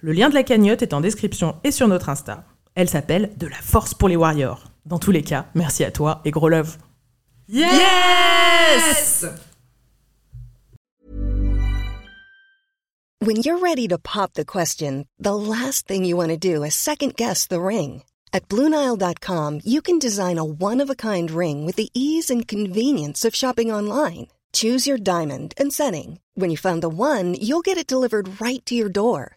Le lien de la cagnotte est en description et sur notre Insta. Elle s'appelle De la force pour les warriors. Dans tous les cas, merci à toi et gros love. Yes! When you're ready to pop the question, the last thing you want to do is second guess the ring. At Bluenile.com, you can design a one of a kind ring with the ease and convenience of shopping online. Choose your diamond and setting. When you find the one, you'll get it delivered right to your door.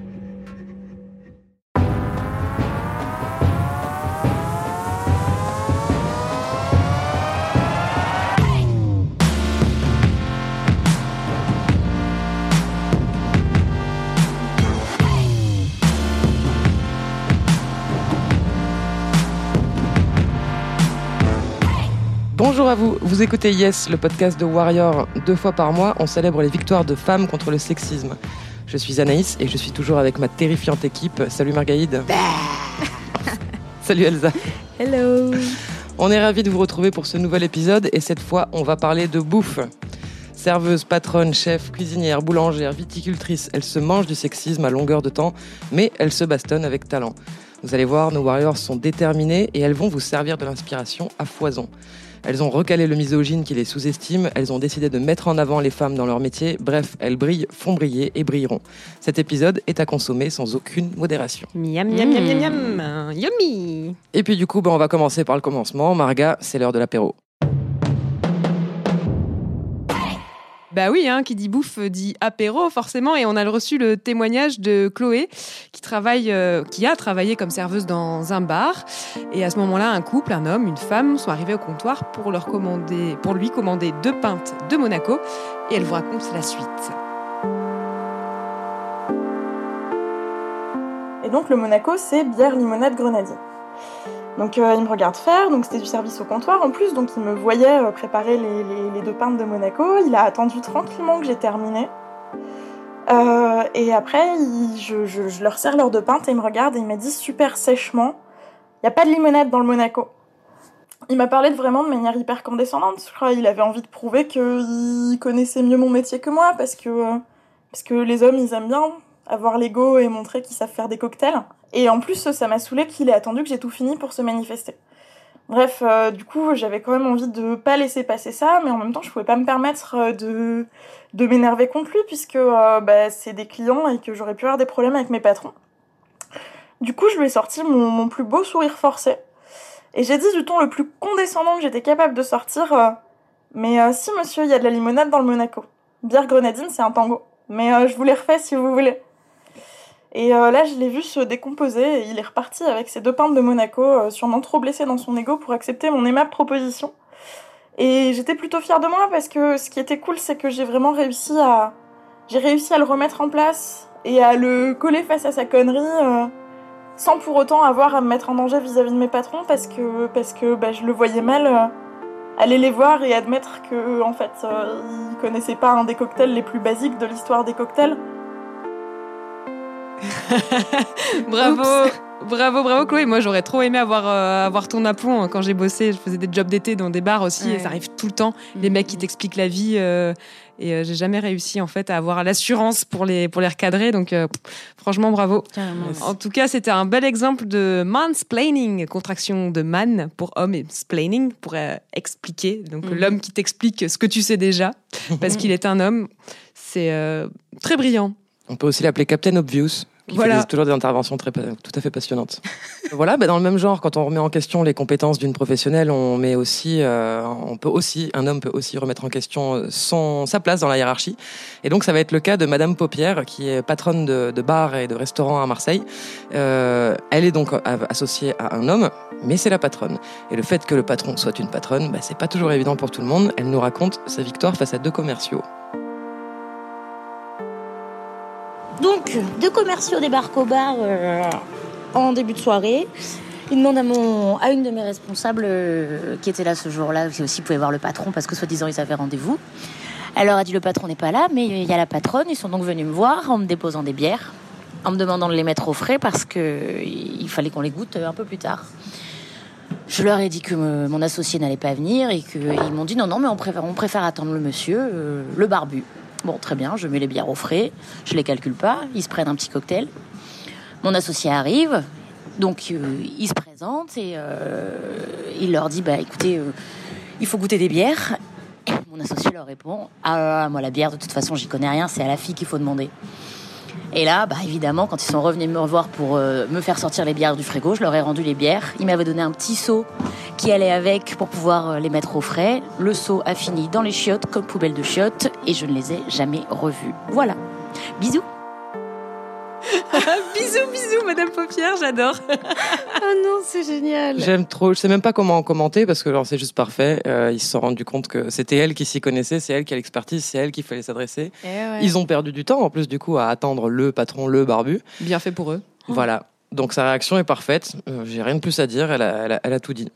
Vous, vous écoutez Yes, le podcast de Warrior. Deux fois par mois, on célèbre les victoires de femmes contre le sexisme. Je suis Anaïs et je suis toujours avec ma terrifiante équipe. Salut Margaïde. Salut Elsa. Hello. On est ravis de vous retrouver pour ce nouvel épisode et cette fois, on va parler de bouffe. Serveuse, patronne, chef, cuisinière, boulangère, viticultrice, elles se mangent du sexisme à longueur de temps, mais elles se bastonnent avec talent. Vous allez voir, nos warriors sont déterminés et elles vont vous servir de l'inspiration à foison. Elles ont recalé le misogyne qui les sous-estime, elles ont décidé de mettre en avant les femmes dans leur métier, bref, elles brillent, font briller et brilleront. Cet épisode est à consommer sans aucune modération. Miam, miam, miam, miam, miam. Yummy. Et puis du coup, ben, on va commencer par le commencement. Marga, c'est l'heure de l'apéro. Bah oui, hein, qui dit bouffe dit apéro forcément, et on a reçu le témoignage de Chloé qui travaille, euh, qui a travaillé comme serveuse dans un bar. Et à ce moment-là, un couple, un homme, une femme, sont arrivés au comptoir pour leur commander, pour lui commander deux pintes de Monaco, et elle vous raconte la suite. Et donc le Monaco, c'est bière limonade grenadier. Donc euh, il me regarde faire, donc c'était du service au comptoir en plus, donc il me voyait euh, préparer les, deux pintes de Monaco. Il a attendu tranquillement que j'ai terminé. Euh, et après, il- je, leur sers leurs deux pintes et il me regarde et il m'a dit super sèchement, il n'y a pas de limonade dans le Monaco. Il m'a parlé de vraiment de manière hyper condescendante. Je crois qu'il avait envie de prouver qu'il connaissait mieux mon métier que moi parce que, euh, parce que les hommes, ils aiment bien avoir l'ego et montrer qu'ils savent faire des cocktails. Et en plus, ça m'a saoulé qu'il ait attendu que j'ai tout fini pour se manifester. Bref, euh, du coup, j'avais quand même envie de pas laisser passer ça, mais en même temps, je pouvais pas me permettre euh, de, de m'énerver contre lui, puisque euh, bah, c'est des clients et que j'aurais pu avoir des problèmes avec mes patrons. Du coup, je lui ai sorti mon, plus beau sourire forcé. Et j'ai dit du ton le plus condescendant que j'étais capable de sortir Mais si, monsieur, il y a de la limonade dans le Monaco. Bière grenadine, c'est un tango. Mais je vous les refais si vous voulez. Et euh, là, je l'ai vu se décomposer et il est reparti avec ses deux pintes de Monaco, euh, sûrement trop blessé dans son ego pour accepter mon aimable proposition. Et j'étais plutôt fière de moi parce que ce qui était cool, c'est que j'ai vraiment réussi à, j'ai réussi à le remettre en place et à le coller face à sa connerie, euh, sans pour autant avoir à me mettre en danger vis-à-vis de mes patrons parce que parce que bah, je le voyais mal. aller les voir et admettre que en fait ils connaissaient pas un des cocktails les plus basiques de l'histoire des cocktails Bravo, bravo, bravo Chloé. Moi, j'aurais trop aimé avoir, euh, avoir ton aplomb hein, quand j'ai bossé. Je faisais des jobs d'été dans des bars aussi, et ça arrive tout le temps. Les mecs qui t'expliquent la vie, euh, et euh, j'ai jamais réussi en fait à avoir l'assurance pour les pour les recadrer. Donc, euh, franchement, bravo. Carrément. En tout cas, c'était un bel exemple de mansplaining, contraction de man pour homme et splaining pour euh, expliquer. Donc Mhm. l'homme qui t'explique ce que tu sais déjà parce qu'il est un homme. C'est euh, très brillant. On peut aussi l'appeler Captain Obvious, qui Voilà. fait des- toujours des interventions très, tout à fait passionnantes. voilà, bah, dans le même genre, quand on remet en question les compétences d'une professionnelle, on met aussi, euh, on peut aussi, un homme peut aussi remettre en question euh, son, sa place dans la hiérarchie. Et donc, ça va être le cas de Madame Paupière, qui est patronne de, de bar et de restaurant à Marseille. Euh, elle est donc associée à un homme, mais c'est la patronne. Et le fait que le patron soit une patronne, bah, c'est pas toujours évident pour tout le monde. Elle nous raconte sa victoire face à deux commerciaux. Donc, deux commerciaux débarquent au bar euh, en début de soirée. Ils demandent à, une de mes responsables euh, qui était là ce jour-là, qui aussi pouvait voir le patron parce que soi-disant ils avaient rendez-vous. Elle leur a dit le patron n'est pas là, mais il y a la patronne. Ils sont donc venus me voir en me déposant des bières, en me demandant de les mettre au frais parce que il fallait qu'on les goûte un peu plus tard. Je leur ai dit que mon associé n'allait pas venir et qu'ils m'ont dit non, non, mais on préfère, attendre le monsieur, euh, le barbu. Bon, très bien, je mets les bières au frais, je les calcule pas, ils se prennent un petit cocktail. Mon associé arrive, donc euh, il se présente et euh, il leur dit bah écoutez, euh, il faut goûter des bières. Et mon associé leur répond ah moi la bière de toute façon j'y connais rien, c'est à la fille qu'il faut demander. Et là, bah évidemment, quand ils sont revenus me revoir pour euh, me faire sortir les bières du frigo, je leur ai rendu les bières. Ils m'avaient donné un petit seau qui allait avec pour pouvoir euh, les mettre au frais. Le seau a fini dans les chiottes comme poubelle de chiottes et je ne les ai jamais revus. Voilà. Bisous. bisous, bisous, Madame Paupière, j'adore. Oh non, c'est génial. J'aime trop. Je sais même pas comment en commenter parce que c'est juste parfait. Euh, ils se sont rendus compte que c'était elle qui s'y connaissait, c'est elle qui a l'expertise, c'est elle qu'il fallait s'adresser. Ils ont perdu du temps en plus du coup à attendre le patron, le barbu. Bien fait pour eux. Voilà. Donc sa réaction est parfaite. Euh, J'ai rien de plus à dire. Elle a, elle a- elle a tout dit.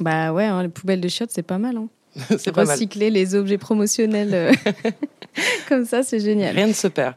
Bah ouais, hein, les poubelles de chiottes, c'est pas mal. Hein. c'est pas mal. Recycler les objets promotionnels euh, comme ça, c'est génial. Rien ne se perd.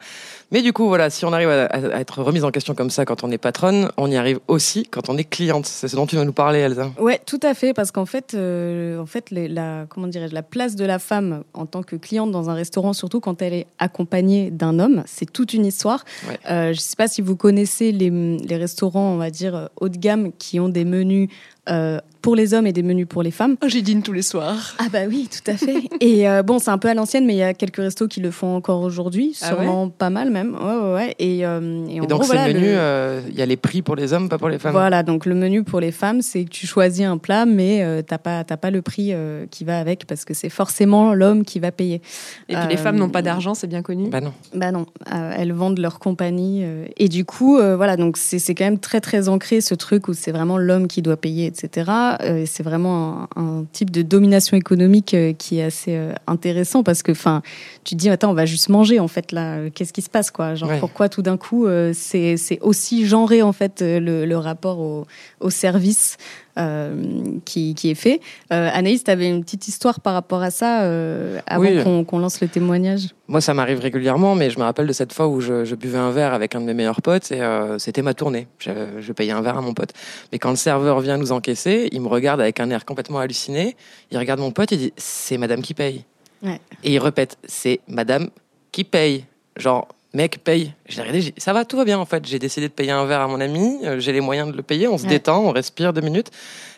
Mais du coup, voilà, si on arrive à, être remise en question comme ça quand on est patronne, on y arrive aussi quand on est cliente. C'est ce dont tu vas nous parler, Elsa. Ouais, tout à fait, parce qu'en fait, euh, en fait, les- la comment dirais-je, la place de la femme en tant que cliente dans un restaurant, surtout quand elle est accompagnée d'un homme, c'est toute une histoire. Ouais. Euh, je sais pas si vous connaissez les, les restaurants, on va dire haut de gamme, qui ont des menus euh, pour les hommes et des menus pour les femmes. Oh, J'y dîne tous les soirs. Ah bah oui, tout à fait. et euh, bon, c'est un peu à l'ancienne, mais il y a quelques restos qui le font encore aujourd'hui, Ah sûrement pas mal même. Ouais, ouais, ouais. Et, euh, et en Et donc, gros, ces voilà, menus, le- euh, il y a les prix pour les hommes, pas pour les femmes. Voilà, donc le menu pour les femmes, c'est que tu choisis un plat, mais euh, t'as pas t'as pas le prix euh, qui va avec parce que c'est forcément l'homme qui va payer. Et puis les femmes n'ont pas d'argent, c'est bien connu. Bah non. Bah non, euh, elles vendent leur compagnie euh, et du coup, euh, voilà, donc c'est c'est quand même très très ancré ce truc où c'est vraiment l'homme qui doit payer, etc. Euh, c'est vraiment un, un type de domination économique euh, qui est assez euh, intéressant parce que, enfin, tu te dis attends, on va juste manger en fait là, qu'est-ce qui se passe quoi? Genre Ouais. pourquoi tout d'un coup c'est c'est aussi genré en fait le, le rapport au, au service euh, qui, qui est fait. Euh, Anaïs, tu avais une petite histoire par rapport à ça euh, avant Oui. qu'on lance le témoignage? Moi, ça m'arrive régulièrement, mais je me rappelle de cette fois où je, je buvais un verre avec un de mes meilleurs potes et c'était ma tournée. Je, je payais un verre à mon pote. Mais quand le serveur vient nous encaisser, il me regarde avec un air complètement halluciné. Il regarde mon pote et dit C'est madame qui paye. Ouais. Et il répète C'est madame qui paye. Genre, mec, paye. J'ai regardé, ça va, tout va bien en fait. J'ai décidé de payer un verre à mon ami, euh, j'ai les moyens de le payer, on se Ouais. détend, on respire deux minutes.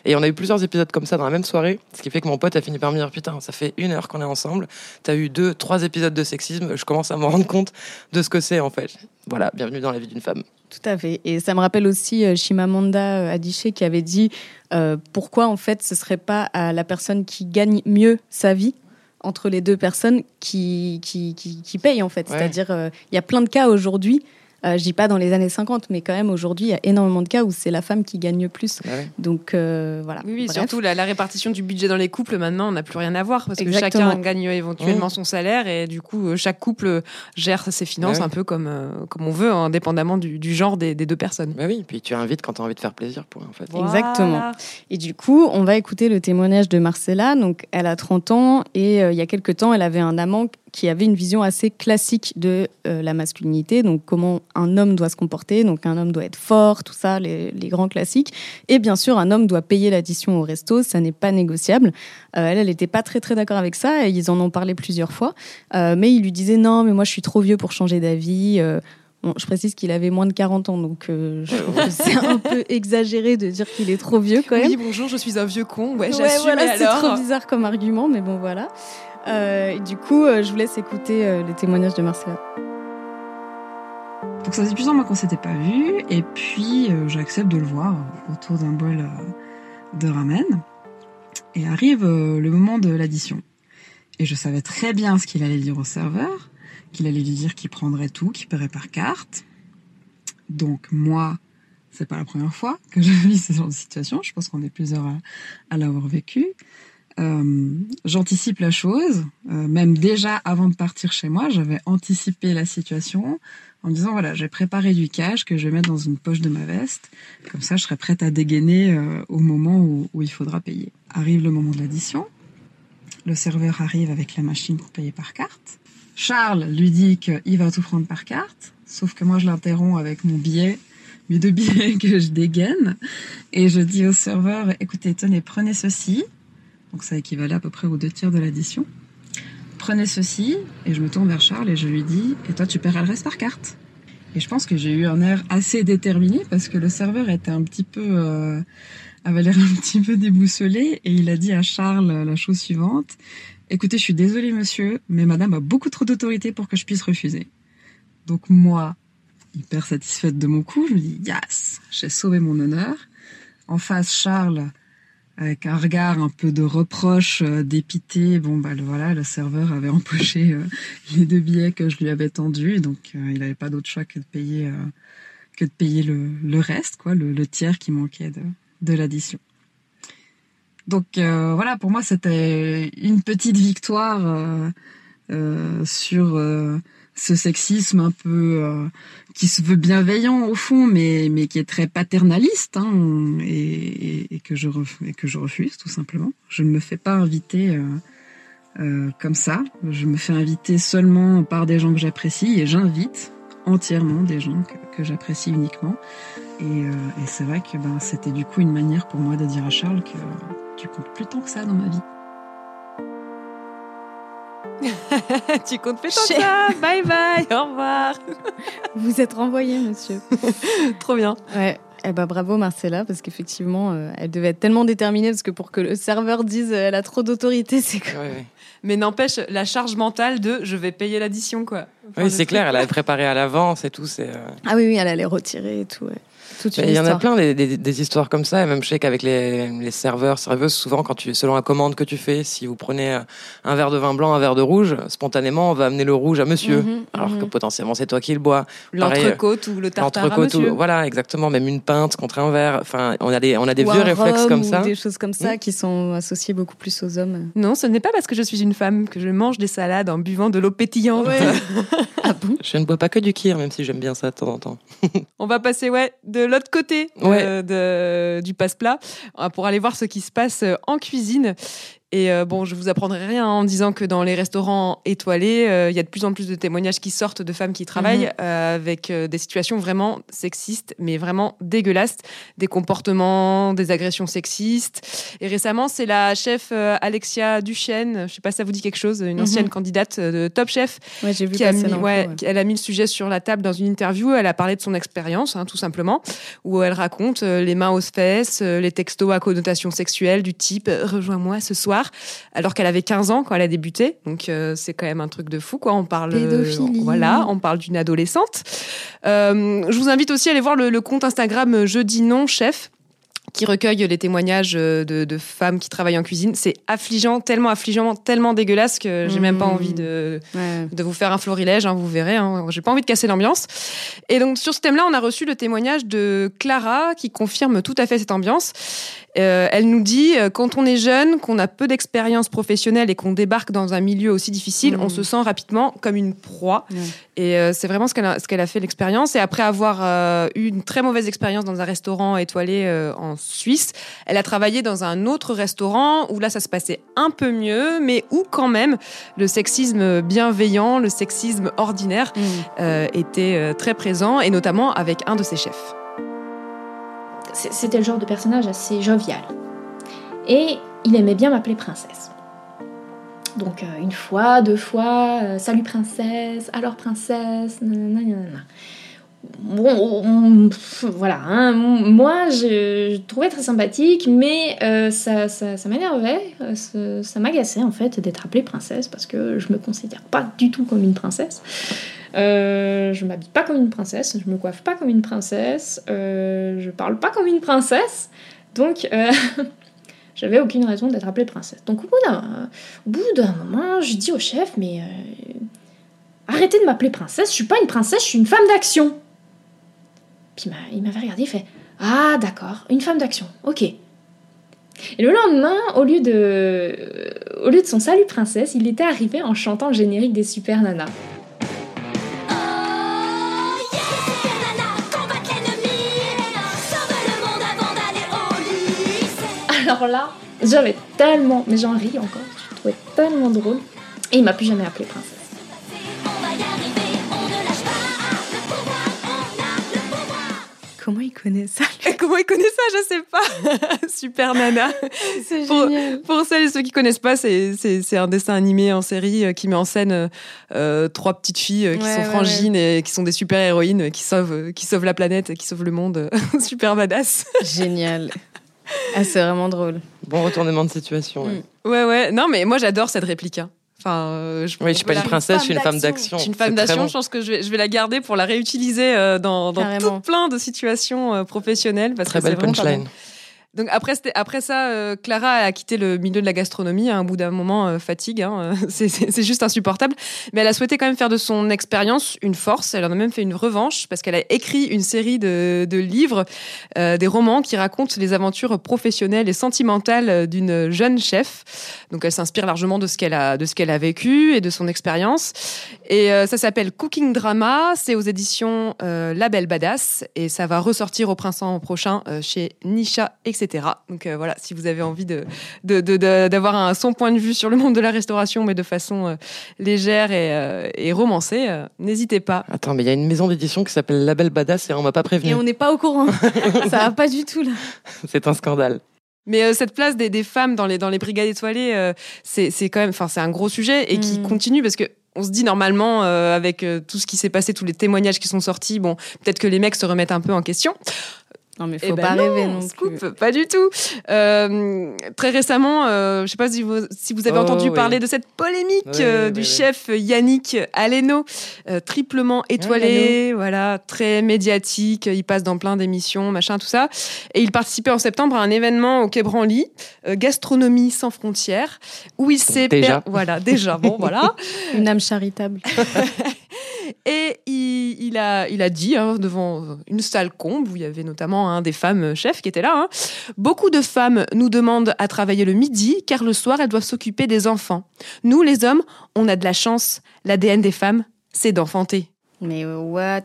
Et on a eu plusieurs épisodes comme ça dans la même soirée, ce qui fait que mon pote a fini par me dire Putain, ça fait une heure qu'on est ensemble, t'as eu deux, trois épisodes de sexisme, je commence à me rendre compte de ce que c'est en fait. Voilà, bienvenue dans la vie d'une femme. Tout à fait. Et ça me rappelle aussi euh, Shimamanda euh, Adichie qui avait dit euh, pourquoi en fait ce serait pas à la personne qui gagne mieux sa vie entre les deux personnes qui, qui, qui, qui paye en fait. Ouais. C'est-à-dire, euh, il y a plein de cas aujourd'hui, je dis pas dans les années 50, mais quand même aujourd'hui, il y a énormément de cas où c'est la femme qui gagne le plus. Ouais. Donc euh, voilà. Oui, surtout la, la répartition du budget dans les couples, maintenant, on n'a plus rien à voir parce Exactement. que chacun gagne éventuellement son salaire et du coup, euh, chaque couple gère ses finances Ouais. un peu comme, euh, comme on veut, indépendamment du, du genre des, des deux personnes. Bah oui, puis tu invites quand t'as envie de faire plaisir, pour en fait. Exactement. Et du coup, on va écouter le témoignage de Marcella. Donc, elle a 30 ans et euh, il y a quelques temps, elle avait un amant qui avait une vision assez classique de euh, la masculinité. Donc, comment un homme doit se comporter. Donc, un homme doit être fort, tout ça, les, grands classiques. Et bien sûr, un homme doit payer l'addition au resto. Ça n'est pas négociable. Euh, elle, elle n'était pas très, très d'accord avec ça. Et ils en ont parlé plusieurs fois. Euh, mais il lui disait non, mais moi, je suis trop vieux pour changer d'avis. Bon, je précise qu'il avait moins de 40 ans, donc euh, c'est un peu exagéré de dire qu'il est trop vieux quand même. Oui, bonjour, je suis un vieux con. Ouais, Ouais, j'assume. voilà, c'est trop bizarre comme argument, mais bon, voilà. Euh, et du coup, euh, je vous laisse écouter euh, les témoignages de Marcella. Donc ça faisait plusieurs mois qu'on s'était pas vu, et puis euh, j'accepte de le voir autour d'un bol euh, de ramen. Et arrive euh, le moment de l'addition. Et je savais très bien ce qu'il allait dire au serveur, qu'il allait lui dire qu'il prendrait tout, qu'il paierait par carte. Donc moi, c'est pas la première fois que je vis ce genre de situation. Je pense qu'on est plusieurs à, à l'avoir vécu. Euh, J'anticipe la chose, euh, même déjà avant de partir chez moi, j'avais anticipé la situation en me disant voilà, j'ai préparé du cash que je vais mettre dans une poche de ma veste, comme ça je serai prête à dégainer euh, au moment où, où il faudra payer. Arrive le moment de l'addition, le serveur arrive avec la machine pour payer par carte. Charles lui dit qu'il va tout prendre par carte, sauf que moi je l'interromps avec mon billet, mes deux billets que je dégaine, et je dis au serveur écoutez, tenez, prenez ceci, donc ça équivalait à peu près aux deux tiers de l'addition. Prenez ceci, et je me tourne vers Charles et je lui dis, et toi tu paieras le reste par carte. Et je pense que j'ai eu un air assez déterminé parce que le serveur était un petit peu, euh, avait l'air un petit peu déboussolé et il a dit à Charles la chose suivante. Écoutez, je suis désolée monsieur, mais madame a beaucoup trop d'autorité pour que je puisse refuser. Donc moi, hyper satisfaite de mon coup, je me dis, yes, j'ai sauvé mon honneur. En face, Charles, avec un regard un peu de reproche, euh, dépité. Bon, bah le, voilà, le serveur avait empoché euh, les deux billets que je lui avais tendus, donc euh, il n'avait pas d'autre choix que de payer que de payer le, le reste, quoi, le, le tiers qui manquait de, de l'addition. Donc euh, voilà, pour moi c'était une petite victoire euh, euh, sur euh, ce sexisme un peu euh, qui se veut bienveillant au fond, mais mais qui est très paternaliste hein, et, et, et que je que je refuse tout simplement. Je ne me fais pas inviter euh, comme ça. Je me fais inviter seulement par des gens que j'apprécie et j'invite entièrement des gens que, j'apprécie uniquement. Et, et c'est vrai que ben, c'était du coup une manière pour moi de dire à Charles que tu comptes plus tant que ça dans ma vie. tu comptes plus tant que ça. Bye bye. Au revoir. Vous êtes renvoyé, monsieur. Trop bien. Ouais. Eh ben, bravo Marcella, parce qu'effectivement, euh, elle devait être tellement déterminée, parce que pour que le serveur dise euh, elle a trop d'autorité, c'est. Ouais, ouais. Mais n'empêche, la charge mentale de je vais payer l'addition, quoi. Enfin, Oui, c'est clair, elle avait préparé à l'avance et tout. C'est. euh, Ah oui, oui, elle allait retirer et tout. ouais. Toute une Mais Il y en a plein des, des- des histoires comme ça, et même je sais qu'avec les, les serveurs, serveuses, souvent quand tu, selon la commande que tu fais, si vous prenez euh, un verre de vin blanc, un verre de rouge, spontanément on va amener le rouge à monsieur, Mhm, alors que mhm. potentiellement c'est toi qui le bois. L'entrecôte ou le tartare à L'entrecôte, ou- monsieur. voilà, exactement, même une pinte contre un verre. Enfin, on a des, on a des Ou vieux réflexes comme ou ça. Des choses comme ça qui sont associées beaucoup plus aux hommes. Non, ce n'est pas parce que je suis une femme que je mange des salades en buvant de l'eau pétillante. ah bon? Je ne bois pas que du kir, même si j'aime bien ça de temps en temps. On va passer ouais de l'autre côté euh, de- du passe-plat euh, pour aller voir ce qui se passe euh, en cuisine. Et euh, bon, je vous apprendrai rien en disant que dans les restaurants étoilés, euh, il y a de plus en plus de témoignages qui sortent de femmes qui travaillent Mhm. euh, avec des situations vraiment sexistes, mais vraiment dégueulasses, des comportements, des agressions sexistes. Et récemment, c'est la chef Alexia Duchesne, je sais pas si ça vous dit quelque chose, une Mhm. ancienne candidate de Top Chef, Ouais, j'ai vu qui a mis, ouais, ouais. elle a mis le sujet sur la table dans une interview. Elle a parlé de son expérience, hein, tout simplement, où elle raconte les mains aux fesses, les textos à connotation sexuelle du type rejoins-moi ce soir, alors qu'elle avait 15 ans quand elle a débuté. Donc euh, c'est quand même un truc de fou, quoi. On parle, Pédophilie. voilà, on parle d'une adolescente. Euh, je vous invite aussi à aller voir le, le compte Instagram euh, Jeudi Non Chef qui recueille les témoignages de, de femmes qui travaillent en cuisine. C'est affligeant, tellement affligeant, tellement dégueulasse que j'ai même pas Mmh. envie de, Ouais. de vous faire un florilège, hein, vous verrez. Hein, J'ai pas envie de casser l'ambiance. Et donc sur ce thème-là, on a reçu le témoignage de Clara qui confirme tout à fait cette ambiance. Euh, elle nous dit euh, quand on est jeune, qu'on a peu d'expérience professionnelle et qu'on débarque dans un milieu aussi difficile, on se sent rapidement comme une proie. Et euh, c'est vraiment ce qu'elle a, ce qu'elle a fait l'expérience. Et après avoir eu une très mauvaise expérience dans un restaurant étoilé en Suisse, elle a travaillé dans un autre restaurant où là ça se passait un peu mieux, mais où quand même le sexisme bienveillant, le sexisme ordinaire Mmh. euh, était très présent, et notamment avec un de ses chefs. C'était le genre de personnage assez jovial. Et il aimait bien m'appeler princesse. Donc euh, une fois, deux fois, euh, salut princesse, alors princesse, nanana. Bon, voilà, hein, moi je, trouvais très sympathique, mais euh, ça, ça, m'énervait, ça, ça m'agaçait en fait d'être appelée princesse parce que je me considère pas du tout comme une princesse. Euh, je m'habille pas comme une princesse, je me coiffe pas comme une princesse, euh, je parle pas comme une princesse. Donc, euh, j'avais aucune raison d'être appelée princesse. Donc, au bout d'un, moment, je dis au chef, mais arrêtez de m'appeler princesse, je suis pas une princesse, je suis une femme d'action. Puis il m'avait regardé, il fait Ah, d'accord, une femme d'action, ok. Et le lendemain, au lieu de, au lieu de son salut princesse, il était arrivé en chantant le générique des Super Nanas. Alors là, j'avais tellement, mais j'en ris encore, je trouvais tellement drôle. Et il m'a plus jamais appelé princesse. Comment il connaît ça Comment il connaît ça Je sais pas. Super Nana. C'est Pour- génial. Pour celles et ceux qui connaissent pas, c'est c'est- c'est un dessin animé en série euh, qui met en scène euh, euh, trois petites filles qui Ouais, sont ouais, frangines et qui sont des super héroïnes qui sauvent, qui sauvent la planète, et qui sauvent le monde. super badass. Génial. Ah, c'est vraiment drôle. Bon retournement de situation. ouais. Mm. Ouais, ouais. Non, mais moi j'adore cette réplique. hein. Enfin, euh, je, Oui, je suis pas une princesse, je suis une femme d'action. Je suis une femme d'action. bon. Je pense que je vais, je vais la garder pour la réutiliser euh, dans, tout plein de situations euh, professionnelles. Parce Très que belle punchline. Donc après, après ça, euh, Clara a quitté le milieu de la gastronomie à un bout d'un moment, euh, fatigue, hein, euh, c'est- juste insupportable. Mais elle a souhaité quand même faire de son expérience une force. Elle en a même fait une revanche parce qu'elle a écrit une série de, de livres, euh, des romans qui racontent les aventures professionnelles et sentimentales d'une jeune chef. Donc elle s'inspire largement de ce qu'elle a, de ce qu'elle a vécu et de son expérience. Et ça s'appelle Cooking Drama. C'est aux éditions La Belle Badass et ça va ressortir au printemps prochain chez Nisha, etc. Donc euh, voilà, si vous avez envie de de- de- de- d'avoir un son point de vue sur le monde de la restauration, mais de façon euh, légère et, euh, et romancée, euh, n'hésitez pas. Attends, mais il y a une maison d'édition qui s'appelle Label Badass et on m'a pas prévenu. Et on n'est pas au courant. ça va pas du tout là. C'est un scandale. Mais euh, cette place des, des femmes dans les, dans les brigades étoilées, euh, c'est c'est quand même, enfin, c'est un gros sujet et qui Mm. continue parce que on se dit normalement, euh, avec euh, tout ce qui s'est passé, tous les témoignages qui sont sortis, bon, peut-être que les mecs se remettent un peu en question. Non mais faut Eh ben pas non, rêver non scoop, plus. pas du tout. Euh, très récemment, euh, je sais pas si vous, si vous avez Oh, entendu oui. parler de cette polémique Oui, euh, oui, du oui. chef Yannick Aleno, euh, triplement étoilé, voilà, très médiatique. Il passe dans plein d'émissions, machin, tout ça. Et il participait en septembre à un événement au Quai Branly, euh, Gastronomie sans frontières, où il s'est Déjà. per- voilà, déjà, bon, voilà. Une âme charitable. Et il, a, il a dit hein, devant une salle comble où il y avait notamment un des femmes chefs qui était là. hein, Beaucoup de femmes nous demandent à travailler le midi car le soir elles doivent s'occuper des enfants. Nous les hommes, on a de la chance. L'ADN des femmes, c'est d'enfanter. Mais what?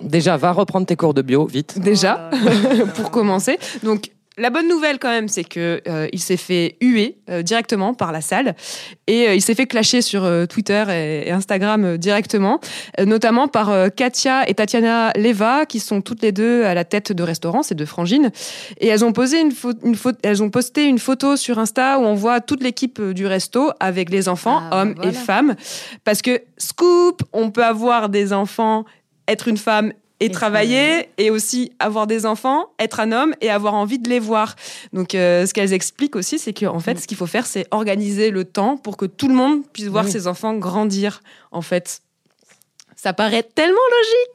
Déjà, va reprendre tes cours de bio, vite. Déjà, pour commencer. Donc la bonne nouvelle quand même, c'est que euh, il s'est fait huer euh, directement par la salle. Et euh, il s'est fait clasher sur euh, Twitter et, et Instagram euh, directement, euh, notamment par Katia et Tatiana Leva qui sont toutes les deux à la tête de restaurants, c'est deux frangines, et elles ont posé une, une elles ont posté une photo sur Insta où on voit toute l'équipe du resto avec les enfants, Ah, hommes et voilà. femmes, parce que scoop, on peut avoir des enfants, être une femme et, Et travailler et aussi avoir des enfants, être un homme et avoir envie de les voir. Donc, euh, ce qu'elles expliquent aussi, c'est qu'en fait, ce qu'il faut faire, c'est organiser le temps pour que tout le monde puisse voir ses enfants grandir. En fait, ça paraît tellement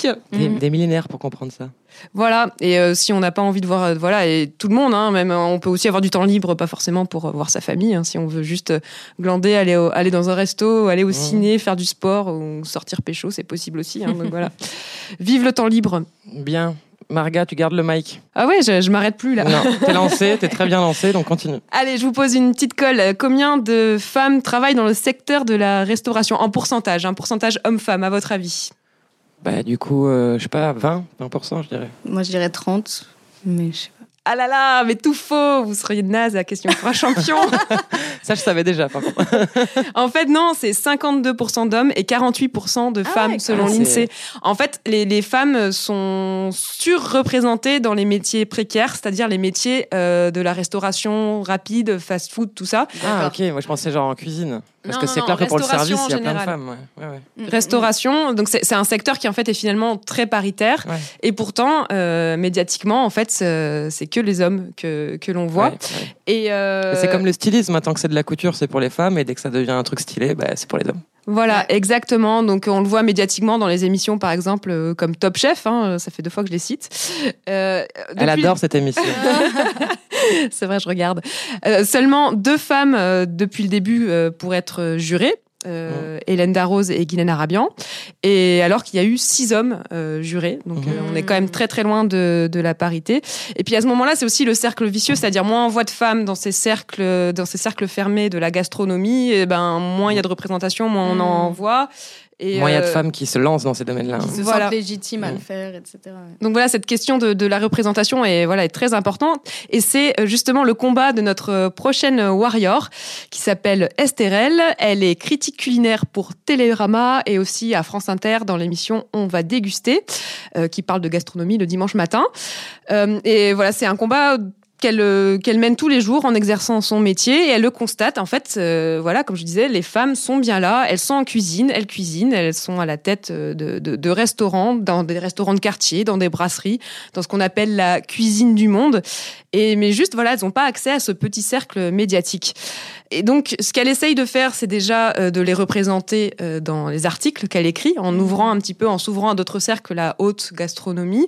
logique. Des, des millénaires pour comprendre ça. Voilà. Et euh, si on n'a pas envie de voir, euh, voilà, et tout le monde, hein, même, euh, on peut aussi avoir du temps libre, pas forcément pour voir sa famille. hein, si on veut juste glander, aller, au- aller dans un resto, aller au ciné, faire du sport ou sortir pécho, c'est possible aussi. hein, donc voilà. Vive le temps libre. Bien. Marga, tu gardes le mic. Ah ouais, je, je m'arrête plus là. Non, t'es lancé, t'es très bien lancé, donc continue. Allez, je vous pose une petite colle. Combien de femmes travaillent dans le secteur de la restauration? En pourcentage Un pourcentage homme-femme, à votre avis? Bah, du coup, euh, je sais pas, 20, 20%, je dirais. Moi je dirais 30. Mais je sais pas. Ah là là, mais tout faux Vous seriez naze à la question pour un champion. Ça, je savais déjà, par contre. en fait, non, c'est 52% d'hommes et 48% de femmes ouais, selon ah, l'INSEE. En fait, les, les femmes sont surreprésentées dans les métiers précaires, c'est-à-dire les métiers euh, de la restauration rapide, fast-food, tout ça. Ah, ok, moi je pensais genre en cuisine. Parce Non, que c'est non, clair que pour le service, il y a plein de femmes. ouais. Ouais, ouais. Mm. Restauration, donc c'est un secteur qui en fait est finalement très paritaire Ouais. et pourtant euh, médiatiquement en fait c'est que les hommes que, que l'on voit Ouais, ouais. et euh, C'est comme le stylisme, maintenant que c'est de la couture, c'est pour les femmes, et dès que ça devient un truc stylé, bah, c'est pour les hommes. Voilà, exactement. Donc on le voit médiatiquement dans les émissions, par exemple, euh, comme Top Chef. hein, ça fait deux fois que je les cite. Euh, Elle adore cette émission. C'est vrai, je regarde. Euh, seulement deux femmes euh, depuis le début euh, pour être jurées. euh, Hélène Darroze et Guylaine Arabian, et alors qu'il y a eu six hommes euh, jurés, donc Mhm. euh, on est quand même très très loin de, de la parité. Et puis à ce moment-là, c'est aussi le cercle vicieux, c'est-à-dire moins on voit de femmes dans ces cercles, dans ces cercles fermés de la gastronomie, et ben moins il y a de représentation, moins on en voit. Et, Moins il y a de euh, femmes qui se lancent dans ces domaines-là. Qui se Voilà. sentent légitimes à le Mm. faire, etc. Donc voilà, cette question de, de la représentation est, voilà, est très importante. Et c'est euh, justement le combat de notre euh, prochaine warrior qui s'appelle Estherelle. Elle est critique culinaire pour Télérama et aussi à France Inter dans l'émission On va déguster, euh, qui parle de gastronomie le dimanche matin. Euh, et voilà, c'est un combat qu'elle euh, qu'elle mène tous les jours en exerçant son métier et elle le constate. En fait euh, voilà comme je disais les femmes sont bien là. Elles sont en cuisine elles cuisinent elles sont à la tête euh, de, de, de restaurants dans des restaurants de quartier dans des brasseries dans ce qu'on appelle la cuisine du monde. Et mais juste voilà elles n'ont pas accès à ce petit cercle médiatique et donc ce qu'elle essaye de faire c'est déjà euh, de les représenter euh, dans les articles qu'elle écrit en ouvrant un petit peu en s'ouvrant à d'autres cercles la haute gastronomie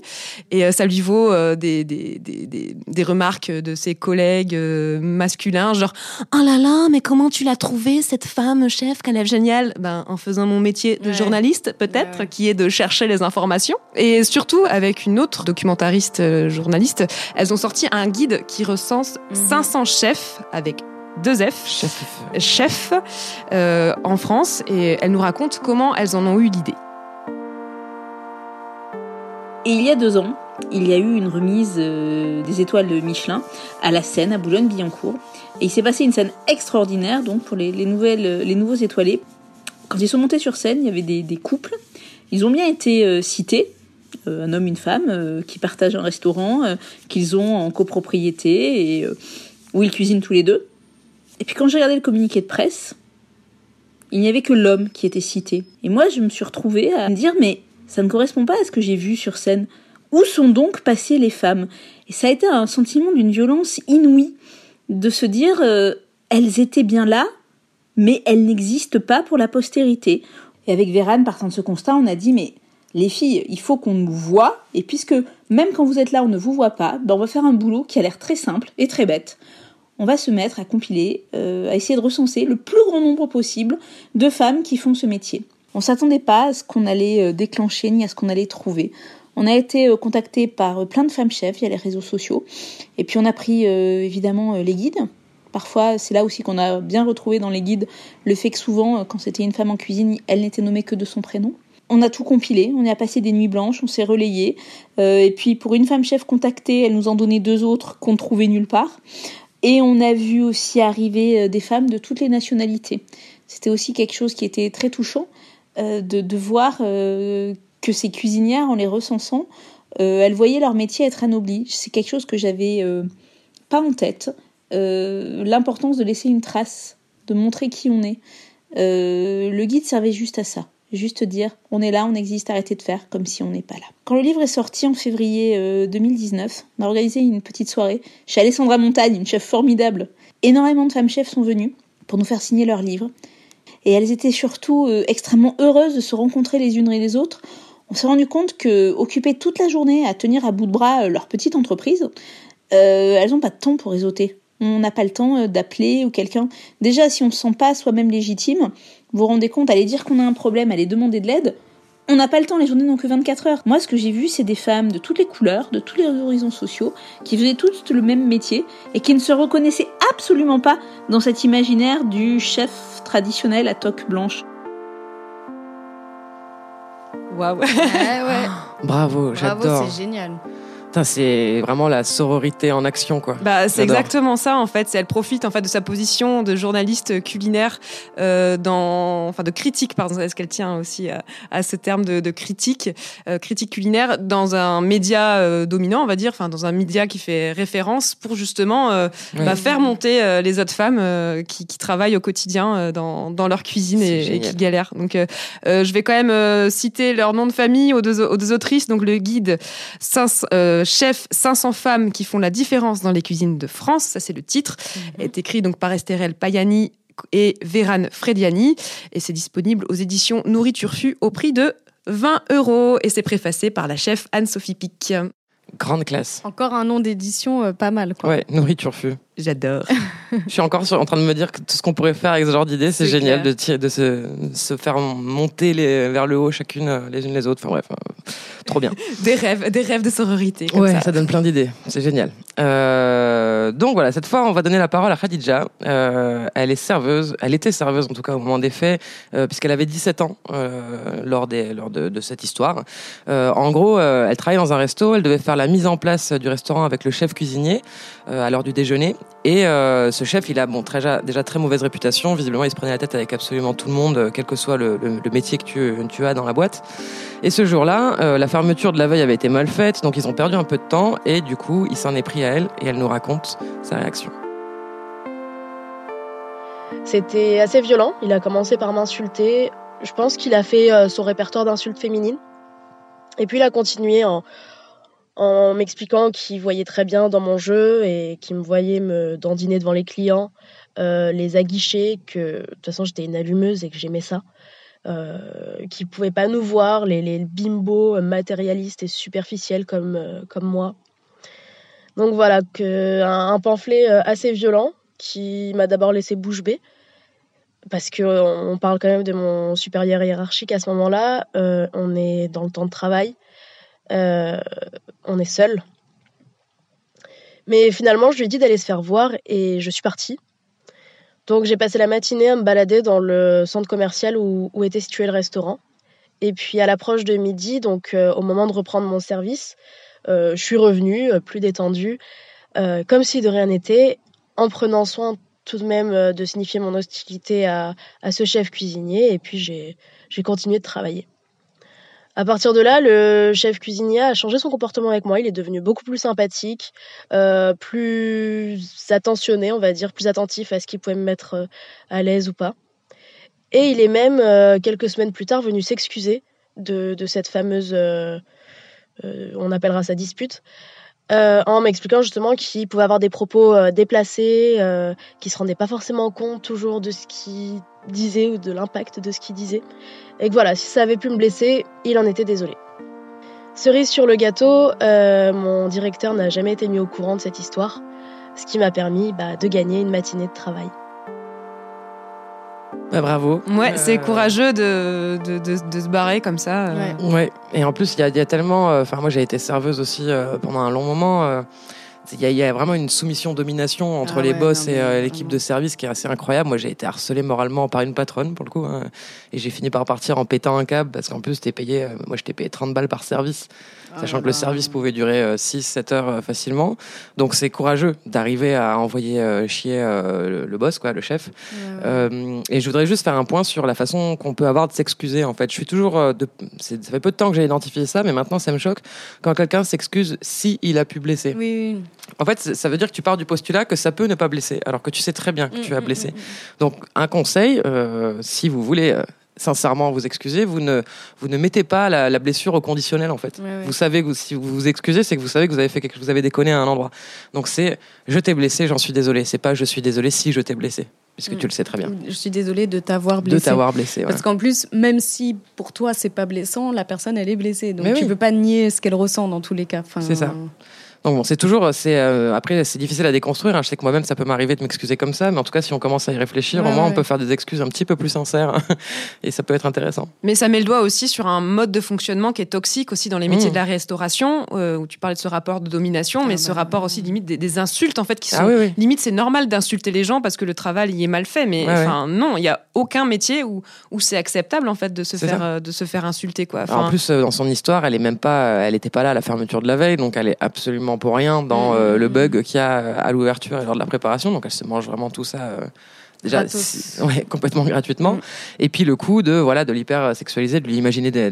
et euh, ça lui vaut euh, des, des, des, des, remarques de ses collègues euh, masculins, genre Oh là là, mais comment tu l'as trouvée, cette femme chef, qu'elle est géniale? Ben, En faisant mon métier de Ouais. journaliste, peut-être, Ouais, qui est de chercher les informations. Et surtout, avec une autre documentariste euh, journaliste, elles ont sorti un guide qui recense Mhm. 500 chefs avec deux F Chef. chefs euh, en France et elles nous racontent comment elles en ont eu l'idée. Et il y a deux ans, il y a eu une remise euh, des étoiles de Michelin à la Seine, à Boulogne-Billancourt. Et il s'est passé une scène extraordinaire donc pour les, les nouvelles, les nouveaux étoilés. Quand ils sont montés sur scène, il y avait des, des couples. Ils ont bien été euh, cités, euh, un homme, une femme, euh, qui partagent un restaurant, euh, qu'ils ont en copropriété et euh, où ils cuisinent tous les deux. Et puis quand j'ai regardé le communiqué de presse, il n'y avait que l'homme qui était cité. Et moi, je me suis retrouvée à me dire, mais ça ne correspond pas à ce que j'ai vu sur scène. Où sont donc passées les femmes? Et ça a été un sentiment d'une violence inouïe, de se dire, euh, elles étaient bien là, mais elles n'existent pas pour la postérité. Et avec Vérane, partant de ce constat, on a dit, mais les filles, il faut qu'on nous voit, et puisque même quand vous êtes là, on ne vous voit pas, ben on va faire un boulot qui a l'air très simple et très bête. On va se mettre à compiler, euh, à essayer de recenser le plus grand nombre possible de femmes qui font ce métier. On s'attendait pas à ce qu'on allait euh, déclencher ni à ce qu'on allait trouver. On a été euh, contacté par plein de femmes chefs via les réseaux sociaux. Et puis on a pris évidemment les guides. Parfois, c'est là aussi qu'on a bien retrouvé dans les guides le fait que souvent, quand c'était une femme en cuisine, elle n'était nommée que de son prénom. On a tout compilé, on y a passé des nuits blanches, on s'est relayé. Et puis pour une femme chef contactée, elle nous en donnait deux autres qu'on ne trouvait nulle part. Et on a vu aussi arriver euh, des femmes de toutes les nationalités. C'était aussi quelque chose qui était très touchant euh, de, voir euh, que ces cuisinières, en les recensant, elles voyaient leur métier être anobli. C'est quelque chose que j'avais pas en tête. L'importance de laisser une trace, de montrer qui on est. Le guide servait juste à ça. Juste dire, on est là, on existe, arrêtez de faire comme si on n'est pas là. Quand le livre est sorti en février euh, 2019, on a organisé une petite soirée chez Alessandra Montagne, une chef formidable. Énormément de femmes chefs sont venues pour nous faire signer leur livre. Et elles étaient surtout euh, extrêmement heureuses de se rencontrer les unes et les autres. On s'est rendu compte que occuper toute la journée à tenir à bout de bras euh, leur petite entreprise, euh, elles n'ont pas de temps pour réseauter. On n'a pas le temps euh, d'appeler ou quelqu'un. Déjà, si on ne se sent pas soi-même légitime, vous vous rendez compte, aller dire qu'on a un problème, aller demander de l'aide, on n'a pas le temps, les journées n'ont que 24 heures. Moi, ce que j'ai vu, c'est des femmes de toutes les couleurs, de tous les horizons sociaux, qui faisaient toutes le même métier et qui ne se reconnaissaient absolument pas dans cet imaginaire du chef traditionnel à toque blanche. Waouh Ouais, ouais. Bravo, Bravo, j'adore. c'est génial. C'est vraiment la sororité en action, quoi. Bah, c'est exactement ça en fait. C'est elle profite en fait de sa position de journaliste culinaire euh, dans, enfin de critique pardon, est-ce qu'elle tient aussi à, à ce terme de, de critique, euh, critique culinaire dans un média euh, dominant, on va dire, enfin dans un média qui fait référence pour justement euh, bah, faire monter les autres femmes qui, qui travaillent au quotidien dans, dans leur cuisine et, qui galèrent. Donc, je vais quand même citer leur nom de famille aux deux, aux deux autrices. Donc, le guide 500, euh, chef 500 femmes qui font la différence dans les cuisines de France. Ça, c'est le titre. est écrit donc par Estherelle Payani et Véran Frediani. Et c'est disponible aux éditions Nourriture Fut au prix de 20 euros. Et c'est préfacé par la chef Anne-Sophie Pic. Grande classe. Encore un nom d'édition euh, pas mal, quoi. Ouais, nourriture. J'adore. Je suis encore sur- en train de me dire que tout ce qu'on pourrait faire avec ce genre d'idée, c'est génial clair. de, tirer- de se, se faire monter les, vers le haut chacune euh, les unes les autres. Enfin bref, euh, trop bien. Des rêves, des rêves de sororité. Comme Ouais, ça. ça. donne plein d'idées. C'est génial. Euh, donc voilà, cette fois, on va donner la parole à Khadija. Euh, elle est serveuse. Elle était serveuse, en tout cas, au moment des faits, euh, puisqu'elle avait 17 ans euh, lors, des, lors de, de cette histoire. Euh, en gros, euh, elle travaillait dans un resto. Elle devait faire la mise en place du restaurant avec le chef cuisinier euh, à l'heure du déjeuner. Et euh, ce chef, il a bon, très, déjà très mauvaise réputation. Visiblement, il se prenait la tête avec absolument tout le monde, euh, quel que soit le, métier que tu, as dans la boîte. Et ce jour-là, euh, la fermeture de la veille avait été mal faite, donc ils ont perdu un peu de temps. Et du coup, il s'en est pris à elle et elle nous raconte sa réaction. C'était assez violent. Il a commencé par m'insulter. Je pense qu'il a fait euh, son répertoire d'insultes féminines. Et puis il a continué en, en m'expliquant qu'il voyait très bien dans mon jeu et qu'il me voyait me dandiner devant les clients, euh, les aguicher, que de toute façon j'étais une allumeuse et que j'aimais ça. Euh, qu'il pouvait pas nous voir, les, les bimbos matérialistes et superficiels comme, euh, moi. Donc voilà, un, pamphlet euh, assez violent qui m'a d'abord laissé bouche bée parce que euh, on parle quand même de mon supérieur hiérarchique à ce moment-là. on est dans le temps de travail, on est seul. Mais finalement, je lui ai dit d'aller se faire voir et je suis partie. Donc j'ai passé la matinée à me balader dans le centre commercial où, où était situé le restaurant. Et puis à l'approche de midi, donc euh, au moment de reprendre mon service, euh, je suis revenue euh, plus détendue, euh, comme si de rien n'était, en prenant soin tout de même euh, de signifier mon hostilité à, ce chef cuisinier. Et puis j'ai continué de travailler. À partir de là, le chef cuisinier a changé son comportement avec moi. Il est devenu beaucoup plus sympathique, euh, plus attentionné, on va dire, plus attentif à ce qui pouvait me mettre euh, à l'aise ou pas. Et il est même, euh, quelques semaines plus tard, venu s'excuser de, cette fameuse, on appellera ça dispute, euh, en m'expliquant justement qu'il pouvait avoir des propos euh, déplacés, euh, qu'il se rendait pas forcément compte toujours de ce qu'il disait ou de l'impact de ce qu'il disait. Et que voilà, si ça avait pu me blesser, il en était désolé. Cerise sur le gâteau, euh, mon directeur n'a jamais été mis au courant de cette histoire, ce qui m'a permis bah, de gagner une matinée de travail. Bah, bravo. Ouais, c'est Euh, courageux de, de, de, de se barrer comme ça. euh. Ouais, et en plus, il y a, il y a tellement. euh, Enfin, moi, j'ai été serveuse aussi euh, pendant un long moment. euh, il y, a, il y a vraiment une soumission-domination entre Ah les ouais, boss non, et euh, l'équipe de service qui est assez incroyable. Moi, j'ai été harcelée moralement par une patronne, pour le coup. hein, et j'ai fini par partir en pétant un câble parce qu'en plus, t'es payé. euh, moi, j'étais payé 30 balles par service. Ah Sachant que le service pouvait durer 6-7 heures euh, facilement. Donc c'est courageux d'arriver à envoyer euh, chier euh, le, le boss, quoi, le chef. Euh, et je voudrais juste faire un point sur la façon qu'on peut avoir de s'excuser. En fait, je suis toujours. euh, de... Ça fait peu de temps que j'ai identifié ça, mais maintenant ça me choque quand quelqu'un s'excuse si il a pu blesser. Oui, oui. En fait, ça veut dire que tu pars du postulat que ça peut ne pas blesser, alors que tu sais très bien que tu Mm, as mm, blessé. mm, Donc, un conseil, euh, si vous voulez euh, sincèrement vous excuser, vous ne, vous ne mettez pas la, la blessure au conditionnel, en fait. Ouais, ouais. Vous savez que si vous vous excusez, c'est que vous savez que vous avez fait quelque chose, vous avez déconné à un endroit. Donc, c'est je t'ai blessé, j'en suis désolé. C'est pas je suis désolé si je t'ai blessé, puisque Mm. tu le sais très bien. Je suis désolée de t'avoir blessé. De t'avoir blessé. Parce qu'en plus, même si pour toi c'est pas blessant, la personne elle est blessée. Donc Mais tu oui. peux pas nier ce qu'elle ressent dans tous les cas. Enfin, C'est ça. Donc bon, c'est toujours, c'est euh, après c'est difficile à déconstruire. hein. Je sais que moi-même ça peut m'arriver de m'excuser comme ça, mais en tout cas si on commence à y réfléchir, Ouais, au moins ouais. on peut faire des excuses un petit peu plus sincères et ça peut être intéressant. Mais ça met le doigt aussi sur un mode de fonctionnement qui est toxique aussi dans les métiers Mmh. de la restauration, euh, où tu parlais de ce rapport de domination, mais ce rapport aussi limite des, des insultes en fait qui sont Ah oui, oui. limite c'est normal d'insulter les gens parce que le travail y est mal fait, mais Ouais, ouais. enfin non, il y a aucun métier où où c'est acceptable en fait de se faire euh, de se faire insulter quoi. Alors, en plus, euh, dans son histoire, elle est même pas, elle était pas là à la fermeture de la veille, donc elle est absolument pour rien dans euh, le bug qu'il y a euh, à l'ouverture et lors de la préparation. Donc elle se mange vraiment tout ça. euh, Déjà, ouais, complètement gratuitement. Et puis le coup de voilà de l'hyper sexualiser, de lui imaginer, des,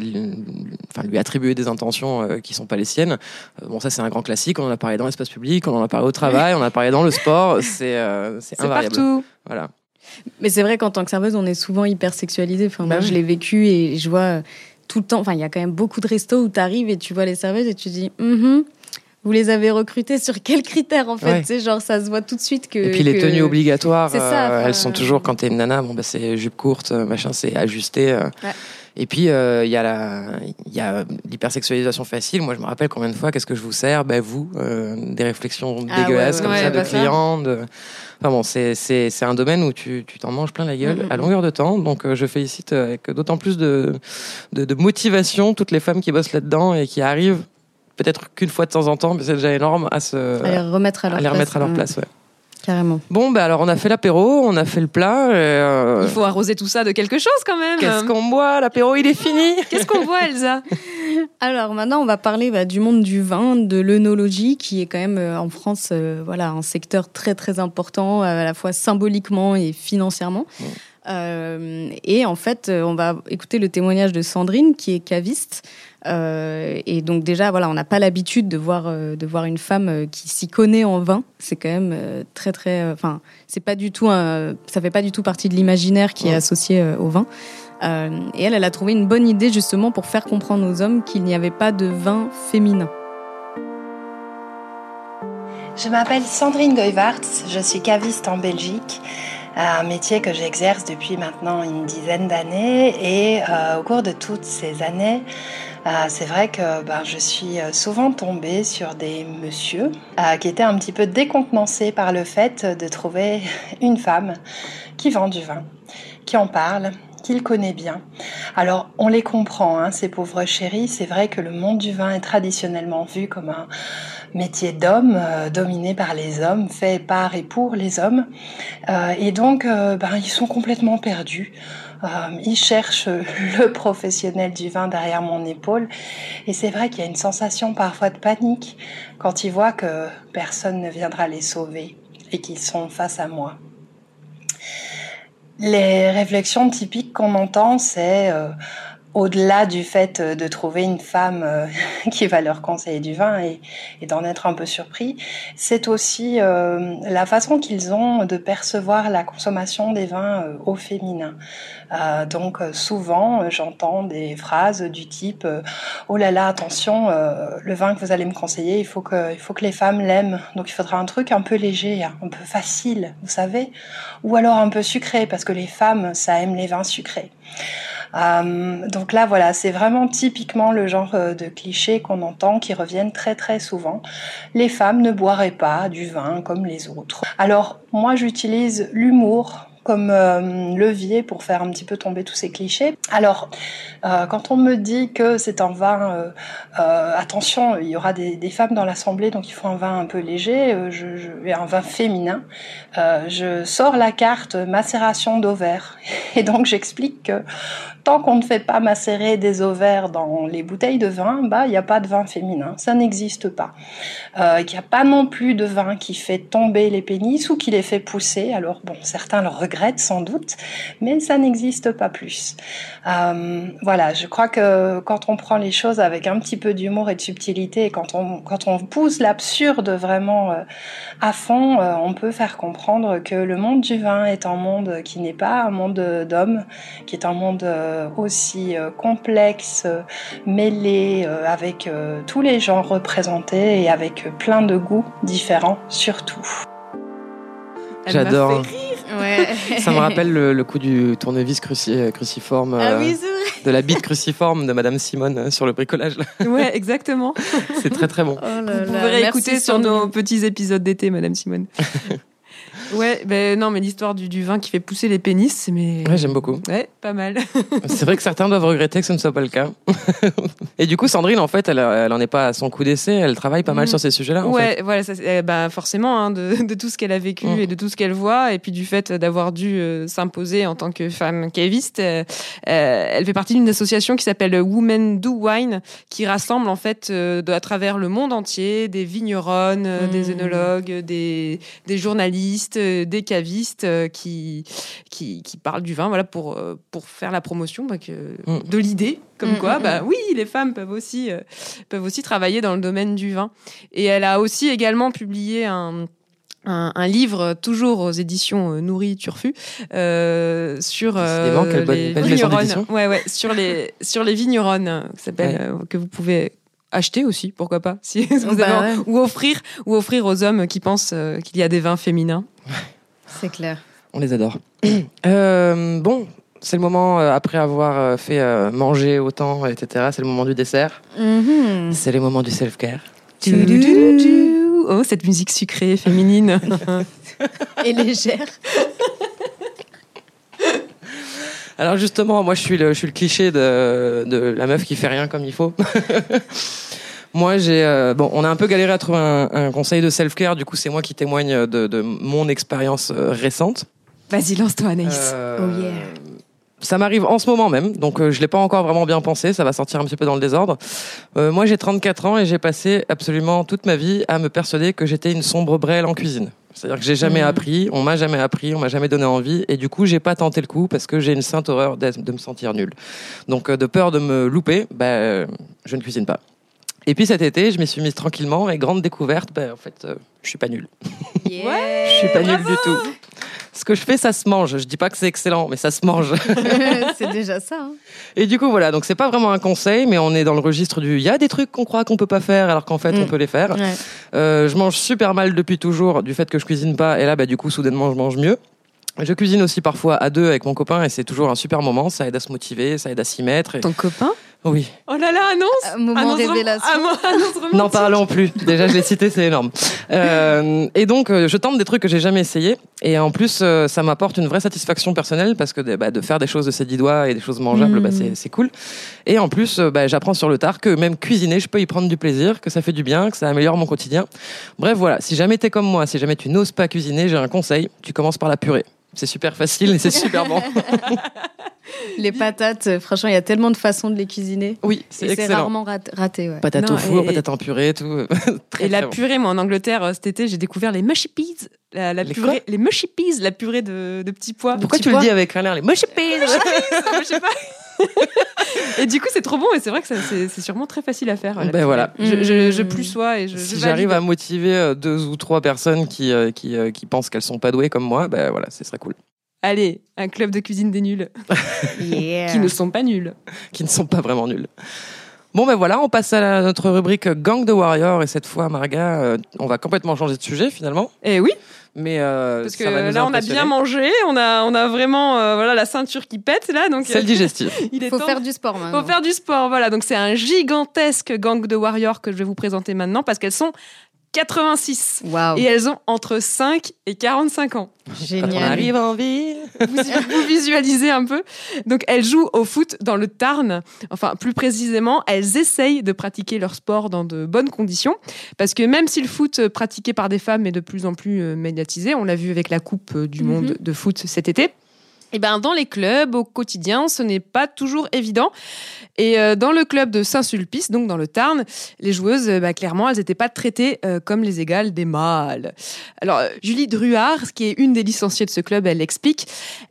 enfin lui attribuer des intentions euh, qui sont pas les siennes. Euh, bon, ça c'est un grand classique. On en a parlé dans l'espace public, on en a parlé au travail, on en a parlé dans le sport. C'est euh, c'est invariable. partout. Voilà. Mais c'est vrai qu'en tant que serveuse, on est souvent hyper sexualisé. Enfin, moi, Bah oui. je l'ai vécu et je vois tout le temps. Enfin, il y a quand même beaucoup de restos où tu arrives et tu vois les serveuses et tu dis, Mhm, vous les avez recrutées sur quels critères en fait Ouais. Sais, genre, ça se voit tout de suite que. Et puis les que- tenues obligatoires, C'est ça, euh, elles sont toujours quand t'es une nana, bon bah c'est jupe courte, euh, machin, c'est ajusté. euh. Ouais. Et puis euh, il y a la, il y a l'hypersexualisation facile. Moi je me rappelle combien de fois, qu'est-ce que je vous sers? Ben vous, des réflexions Ah dégueulasses ouais, comme ça de bah clients. De... Enfin bon, c'est c'est c'est un domaine où tu tu t'en manges plein la gueule Mhm. à longueur de temps. Donc je félicite avec d'autant plus de, de de motivation toutes les femmes qui bossent là-dedans et qui arrivent. Peut-être qu'une fois de temps en temps, mais c'est déjà énorme à se À les remettre à leur à les place. remettre à leur Mm, place. Ouais. Carrément. Bon, bah alors on a fait l'apéro, on a fait le plat. et, euh, il faut arroser tout ça de quelque chose quand même. Qu'est-ce qu'on boit? L'apéro, il est fini. Qu'est-ce qu'on voit, Elsa? Alors maintenant, on va parler bah, du monde du vin, de l'œnologie, qui est quand même euh, en France, euh, voilà, un secteur très très important, euh, à la fois symboliquement et financièrement. Euh, et en fait, on va écouter le témoignage de Sandrine, qui est caviste. Euh, et donc déjà, voilà, on n'a pas l'habitude de voir euh, de voir une femme euh, qui s'y connaît en vin. C'est quand même euh, très très, euh, enfin, c'est pas du tout, un, ça fait pas du tout partie de l'imaginaire qui est associé euh, au vin. Euh, et elle, elle a trouvé une bonne idée justement pour faire comprendre aux hommes qu'il n'y avait pas de vin féminin. Je m'appelle Sandrine Goyvarts, je suis caviste en Belgique, un métier que j'exerce depuis maintenant une dizaine d'années et euh, au cours de toutes ces années, euh, c'est vrai que ben, je suis souvent tombée sur des messieurs euh, qui étaient un petit peu décontenancés par le fait de trouver une femme qui vend du vin, qui en parle, qu'il connaît bien. Alors, on les comprend, hein, ces pauvres chéris. C'est vrai que le monde du vin est traditionnellement vu comme un métier d'homme, euh, dominé par les hommes, fait par et pour les hommes. Euh, et donc, euh, ben, ils sont complètement perdus. Euh, ils cherchent le professionnel du vin derrière mon épaule. Et c'est vrai qu'il y a une sensation parfois de panique quand ils voient que personne ne viendra les sauver et qu'ils sont face à moi. Les réflexions typiques qu'on entend, c'est euh, au-delà du fait euh, de trouver une femme qui va leur conseiller du vin et, d'en être un peu surpris, c'est aussi la façon qu'ils ont de percevoir la consommation des vins au féminin. Euh, donc euh, souvent, euh, j'entends des phrases du type euh, "Oh là là, attention, euh, le vin que vous allez me conseiller, il faut que, il faut que les femmes l'aiment. Donc il faudra un truc un peu léger, hein, un peu facile, vous savez, ou alors un peu sucré parce que les femmes, ça aime les vins sucrés." Euh, donc là, voilà, c'est vraiment typiquement le genre de clichés qu'on entend qui reviennent très très souvent. Les femmes ne boiraient pas du vin comme les autres. Alors moi, j'utilise l'humour comme euh, levier pour faire un petit peu tomber tous ces clichés. Alors, euh, quand on me dit que c'est un vin, euh, attention, il y aura des, femmes dans l'assemblée, donc il faut un vin un peu léger, un vin féminin, je sors la carte macération d'ovaires. Et donc j'explique que tant qu'on ne fait pas macérer des ovaires dans les bouteilles de vin, bah il n'y a pas de vin féminin, ça n'existe pas. Euh, il n'y a pas non plus de vin qui fait tomber les pénis ou qui les fait pousser. Alors bon, certains le regrettent sans doute, mais ça n'existe pas plus. Euh, voilà, je crois que quand on prend les choses avec un petit peu d'humour et de subtilité, quand on quand on pousse l'absurde vraiment euh, à fond, euh, on peut faire comprendre que le monde du vin est un monde qui n'est pas un monde d'hommes, qui est un monde aussi complexe, mêlé, avec tous les genres représentés et avec plein de goûts différents surtout. J'adore. Ouais. Ça me rappelle le, le coup du tournevis cruci- euh, cruciforme. Ah euh, oui, de la bite cruciforme de Madame Simone euh, sur le bricolage. là. Ouais, exactement. C'est très très bon. Oh Vous pouvez réécouter sur nos petits épisodes d'été, Madame Simone. ouais, ben non, mais l'histoire du, du vin qui fait pousser les pénis, mais. Ouais, j'aime beaucoup. Ouais, pas mal. C'est vrai que certains doivent regretter que ce ne soit pas le cas. Et du coup, Sandrine, en fait, elle, elle en est pas à son coup d'essai. Elle travaille pas mal Mm. sur ces sujets-là. en ouais, fait. voilà, ça, eh ben, forcément, hein, de, de tout ce qu'elle a vécu Mm. et de tout ce qu'elle voit, et puis du fait d'avoir dû euh, s'imposer en tant que femme caviste, euh, euh, elle fait partie d'une association qui s'appelle Women Do Wine, qui rassemble en fait de- à travers le monde entier des vigneronnes, des Mm. œnologues, des, des journalistes, des cavistes euh, qui, qui, qui parlent du vin, voilà, pour, euh, pour faire la promotion bah, que- Mm. de l'idée. Comme Mm, quoi, mm, bah oui, les femmes peuvent aussi, euh, peuvent aussi travailler dans le domaine du vin. Et elle a aussi également publié un, un, un livre, toujours aux éditions euh, Nourri Turfu, euh, sur euh, bonne- les maison vigneronnes. d'édition. Ouais, ouais, sur les, sur les vigneronnes, euh, qui s'appelle, Ouais. euh, que vous pouvez acheter aussi, pourquoi pas, si vous Bah avez- ouais. ou offrir, ou offrir aux hommes qui pensent euh, qu'il y a des vins féminins. C'est clair. On les adore. Euh, bon, c'est le moment, euh, après avoir euh, fait euh, manger autant, etc., c'est le moment du dessert. Mhm. C'est le moment du du- du. Oh, cette musique sucrée, féminine. Et légère. Alors justement, moi je suis le, je suis le cliché de, de la meuf qui fait rien comme il faut. moi j'ai euh, bon, on a un peu galéré à trouver un, un conseil de self-care. Du coup, c'est moi qui témoigne de, de mon expérience euh, récente. Vas-y, lance-toi, Anaïs. Euh, Oh yeah. Ça m'arrive en ce moment même, donc je l'ai pas encore vraiment bien pensé, ça va sortir un petit peu dans le désordre. Moi j'ai 34 ans et j'ai passé absolument toute ma vie à me persuader que j'étais une sombre brêle en cuisine. C'est-à-dire que j'ai jamais Mhm. appris, on m'a jamais appris, on m'a jamais donné envie, et du coup j'ai pas tenté le coup parce que j'ai une sainte horreur de me sentir nul. Donc euh, de peur de me louper, bah, je ne cuisine pas. Et puis cet été, je m'y suis mise tranquillement et grande découverte, bah, en fait, euh, je suis pas nul. Yeah. Je suis pas nul du tout. Ce que je fais, ça se mange. Je dis pas que c'est excellent, mais ça se mange. c'est déjà ça. hein. Et du coup, voilà, donc c'est pas vraiment un conseil, mais on est dans le registre du. Il y a des trucs qu'on croit qu'on peut pas faire, alors qu'en fait, Mm. on peut les faire. Ouais. Euh, je mange super mal depuis toujours du fait que je cuisine pas, et là, bah, du coup, soudainement, je mange mieux. Je cuisine aussi parfois à deux avec mon copain, et c'est toujours un super moment. Ça aide à se motiver, ça aide à s'y mettre. et- Ton copain? Oui. Oh là là, annonce Un moment Annonce révélation. Ah, annonce romantique. N'en parlons plus. Déjà, je l'ai cité, c'est énorme. Euh, et donc, euh, je tente des trucs que j'ai jamais essayé. Et en plus, euh, ça m'apporte une vraie satisfaction personnelle parce que bah, de faire des choses de ses dix doigts et des choses mangeables, bah, c'est- c'est cool. Et en plus, euh, bah, j'apprends sur le tard que même cuisiner, je peux y prendre du plaisir, que ça fait du bien, que ça améliore mon quotidien. Bref, voilà. Si jamais t'es comme moi, si jamais tu n'oses pas cuisiner, j'ai un conseil. Tu commences par la purée. C'est super facile et c'est super bon. Les patates, euh, franchement, il y a tellement de façons de les cuisiner. Oui, c'est Et c'est excellent. rarement rat- raté. Ouais. Patate Non, au four, et- patate en purée, tout. Très, Et la très bon. purée, moi en Angleterre euh, cet été, j'ai découvert les mushy peas. La, la Les purée, les mushy peas, la purée de, de petits pois. Pourquoi Petits tu le dis avec un air les mushy peas? Je sais pas. Et du coup, c'est trop bon et c'est vrai que ça- c'est sûrement très facile à faire. la Ben voilà. Je, je, Mm. je plus sois et je. si j'arrive à motiver euh, deux ou trois personnes qui, euh, qui, euh, qui pensent qu'elles sont pas douées comme moi, ben voilà, ce serait cool. Allez, un club de cuisine des nuls. Yeah. Qui ne sont pas nuls. Qui ne sont pas vraiment nuls. Bon ben voilà, on passe à la- notre rubrique Gang de Warriors et cette fois, Marga, euh, on va complètement changer de sujet finalement. Eh oui, Mais euh, parce que ça va nous là, on a impressionner. bien mangé, on a, on a vraiment euh, voilà, la ceinture qui pète là. Donc, C'est le digestif. il est Faut temps- faire du sport maintenant. Faut faire du sport, voilà. Donc c'est un gigantesque gang de warriors que je vais vous présenter maintenant parce qu'elles sont 86 Waouh. et elles ont entre 5 et 45 ans. On Génial. arrive en ville. Vous, vous visualisez un peu. Donc elles jouent au foot dans le Tarn. Enfin, plus précisément, elles essayent de pratiquer leur sport dans de bonnes conditions parce que même si le foot euh, pratiqué par des femmes est de plus en plus euh, médiatisé, on l'a vu avec la Coupe euh, du Mhm. monde de foot cet été. Et ben dans les clubs au quotidien, ce n'est pas toujours évident. Et euh, dans le club de Saint-Sulpice, donc dans le Tarn, les joueuses, euh, bah, clairement, elles n'étaient pas traitées euh, comme les égales des mâles. Alors Julie Druard, qui est une des licenciées de ce club, elle l'explique.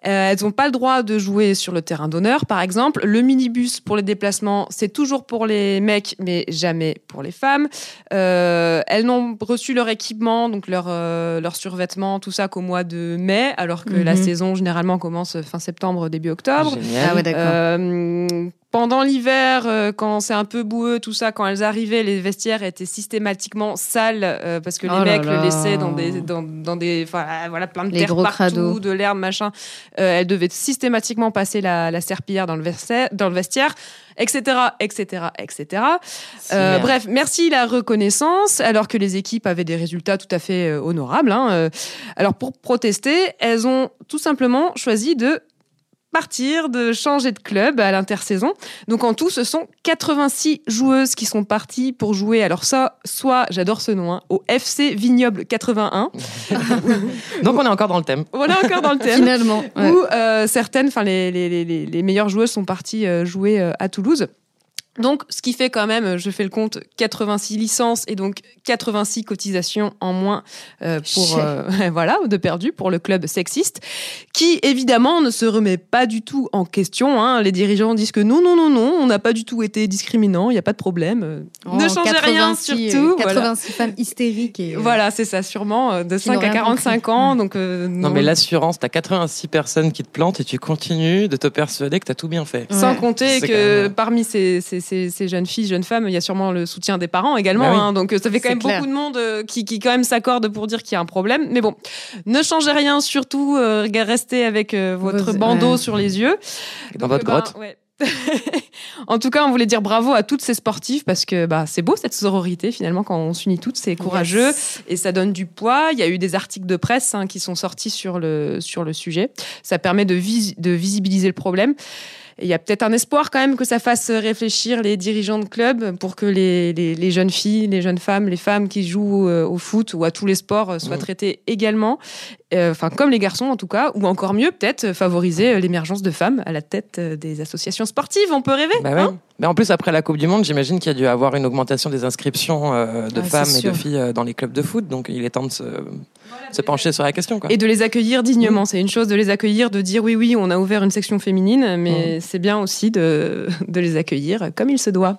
Euh, elles n'ont pas le droit de jouer sur le terrain d'honneur, par exemple. Le minibus pour les déplacements, c'est toujours pour les mecs, mais jamais pour les femmes. Elles n'ont reçu leur équipement, donc leur, leur survêtement, tout ça qu'au mois de mai, alors que la Mhm. saison généralement commence fin septembre, début octobre. Génial. Ah ouais, d'accord. Pendant l'hiver, euh, quand c'est un peu boueux, tout ça, quand elles arrivaient, les vestiaires étaient systématiquement sales euh, parce que les Oh mecs là. le laissaient dans des, dans, dans des, voilà, plein de Les terre gros partout, crados. de l'herbe, machin. Euh, elles devaient systématiquement passer la, la serpillière dans le vestiaire, dans le vestiaire, etc., etc., etc. Bref, merci la reconnaissance, alors que les équipes avaient des résultats tout à fait honorables. hein, alors pour protester, elles ont tout simplement choisi de partir, de changer de club à l'intersaison. Donc en tout, ce sont 86 joueuses qui sont parties pour jouer. Alors ça, soit, j'adore ce nom, hein, au FC Vignoble 81. Donc on est encore dans le thème. Voilà encore dans le thème. Finalement. ouais. Où euh, certaines, enfin les, les, les, les- les meilleures joueuses sont parties euh, jouer euh, à Toulouse. Donc, ce qui fait quand même, je fais le compte, 86 licences et donc 86 cotisations en moins euh, pour euh, voilà de perdu pour le club sexiste, qui évidemment ne se remet pas du tout en question. hein. Les dirigeants disent que non, non, non, non, on n'a pas du tout été discriminant, il n'y a pas de problème. euh, Oh, ne changez rien 86, surtout. euh, voilà. 86 femmes hystériques. Et, euh, Voilà, c'est ça, sûrement euh, de Qui n'ont 5 à rien 45 compris. ans. Donc, euh, Non, mais l'assurance, t'as 86 personnes qui te plantent et tu continues de te persuader que t'as tout bien fait. Sans compter que même- parmi ces, ces, ces, ces jeunes filles, jeunes femmes, il y a sûrement le soutien des parents également. Bah oui. hein. donc euh, ça fait quand même clair. beaucoup de monde euh, qui, qui quand même s'accorde pour dire qu'il y a un problème. Mais bon, ne changez rien, surtout euh, restez avec euh, votre Vos- bandeau ouais. sur les yeux. Dans Donc, votre euh, ben, grotte. ouais. en tout cas, on voulait dire bravo à toutes ces sportives parce que bah, c'est beau cette sororité finalement quand on s'unit toutes, c'est courageux Yes. et ça donne du poids. Il y a eu des articles de presse hein, qui sont sortis sur le, sur le sujet. Ça permet de, vis- de visibiliser le problème. Il y a peut-être un espoir quand même que ça fasse réfléchir les dirigeants de clubs pour que les, les- les jeunes filles, les jeunes femmes, les femmes qui jouent euh, au foot ou à tous les sports euh, soient traitées également, euh, enfin comme les garçons en tout cas, ou encore mieux peut-être favoriser euh, l'émergence de femmes à la tête des associations sportives. On peut rêver. Bah ouais. hein? Mais en plus, après la Coupe du Monde, j'imagine qu'il y a dû avoir une augmentation des inscriptions euh, de Ah, femmes et de filles euh, dans les clubs de foot. Donc il est temps de se, se pencher sur la question. Quoi. Et de les accueillir dignement. C'est une chose de les accueillir, de dire oui, oui, on a ouvert une section féminine, mais c'est bien aussi de, de les accueillir comme il se doit.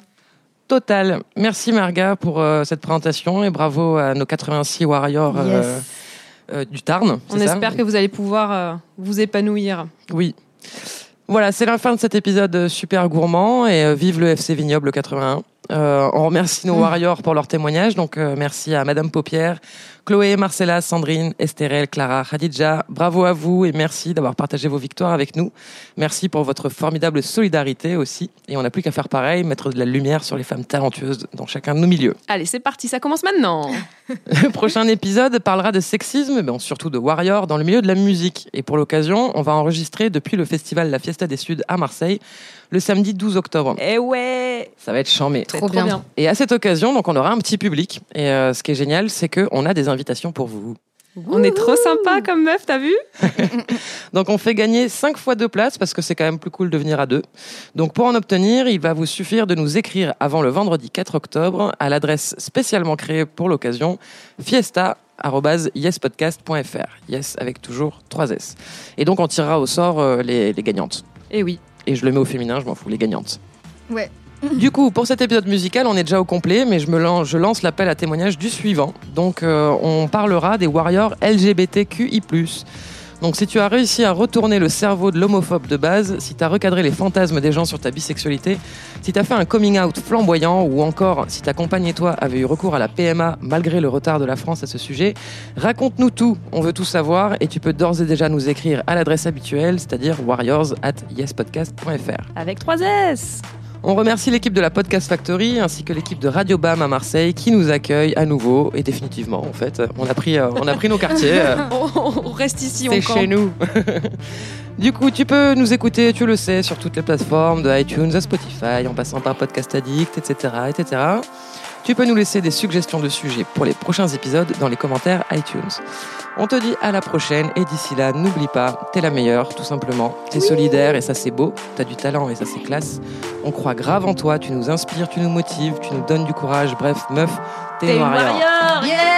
Total. Merci Marga pour euh, cette présentation et bravo à nos 86 warriors Yes. du Tarn. On ça espère que vous allez pouvoir euh, vous épanouir. Oui. Voilà, c'est la fin de cet épisode euh, super gourmand et euh, vive le FC Vignoble 81. Euh, on remercie nos warriors pour leur témoignage. Donc euh, merci à Madame Paupière, Chloé, Marcella, Sandrine, Estérel, Clara, Khadija. Bravo à vous et merci d'avoir partagé vos victoires avec nous. Merci pour votre formidable solidarité aussi. Et on n'a plus qu'à faire pareil, mettre de la lumière sur les femmes talentueuses dans chacun de nos milieux. Allez, c'est parti, ça commence maintenant. Le prochain épisode parlera de sexisme, mais surtout de warrior dans le milieu de la musique. Et pour l'occasion, on va enregistrer depuis le festival La Fiesta des Suds à Marseille le samedi 12 octobre. Eh ouais Ça va être chambé. Trop bien. Et à cette occasion, donc, on aura un petit public. Et euh, ce qui est génial, c'est qu'on a des invitations pour vous. On est trop sympa comme meuf, t'as vu Donc on fait gagner 5 fois deux places parce que c'est quand même plus cool de venir à deux. Donc pour en obtenir, il va vous suffire de nous écrire avant le vendredi 4 octobre à l'adresse spécialement créée pour l'occasion fiesta@yespodcast.fr. Yes avec toujours 3 S. Et donc on tirera au sort euh, les, les gagnantes. Eh oui. Et je le mets au féminin, je m'en fous, les gagnantes. Ouais. Du coup, pour cet épisode musical, on est déjà au complet, mais je, me lance, je lance l'appel à témoignage du suivant. Donc, euh, on parlera des warriors LGBTQI+. Donc, si tu as réussi à retourner le cerveau de l'homophobe de base, si tu as recadré les fantasmes des gens sur ta bisexualité, si tu as fait un coming out flamboyant, ou encore si ta compagne et toi avez eu recours à la PMA malgré le retard de la France à ce sujet, raconte-nous tout, on veut tout savoir, et tu peux d'ores et déjà nous écrire à l'adresse habituelle, c'est-à-dire warriors at yespodcast.fr. Avec 3 S. On remercie l'équipe de la Podcast Factory ainsi que l'équipe de Radio Bam à Marseille qui nous accueille à nouveau et définitivement en fait. On a pris, euh, on a pris nos quartiers. euh, On reste ici, c'est chez nous. du coup, tu peux nous écouter, tu le sais, sur toutes les plateformes, de iTunes à Spotify, en passant par Podcast Addict, etc., etc. Tu peux nous laisser des suggestions de sujets pour les prochains épisodes dans les commentaires iTunes. On te dit à la prochaine et d'ici là, n'oublie pas, t'es la meilleure, tout simplement. T'es solidaire et ça c'est beau, t'as du talent et ça c'est classe. On croit grave en toi, tu nous inspires, tu nous motives, tu nous donnes du courage. Bref, meuf, t'es T'es une une warrior. warrior. Yeah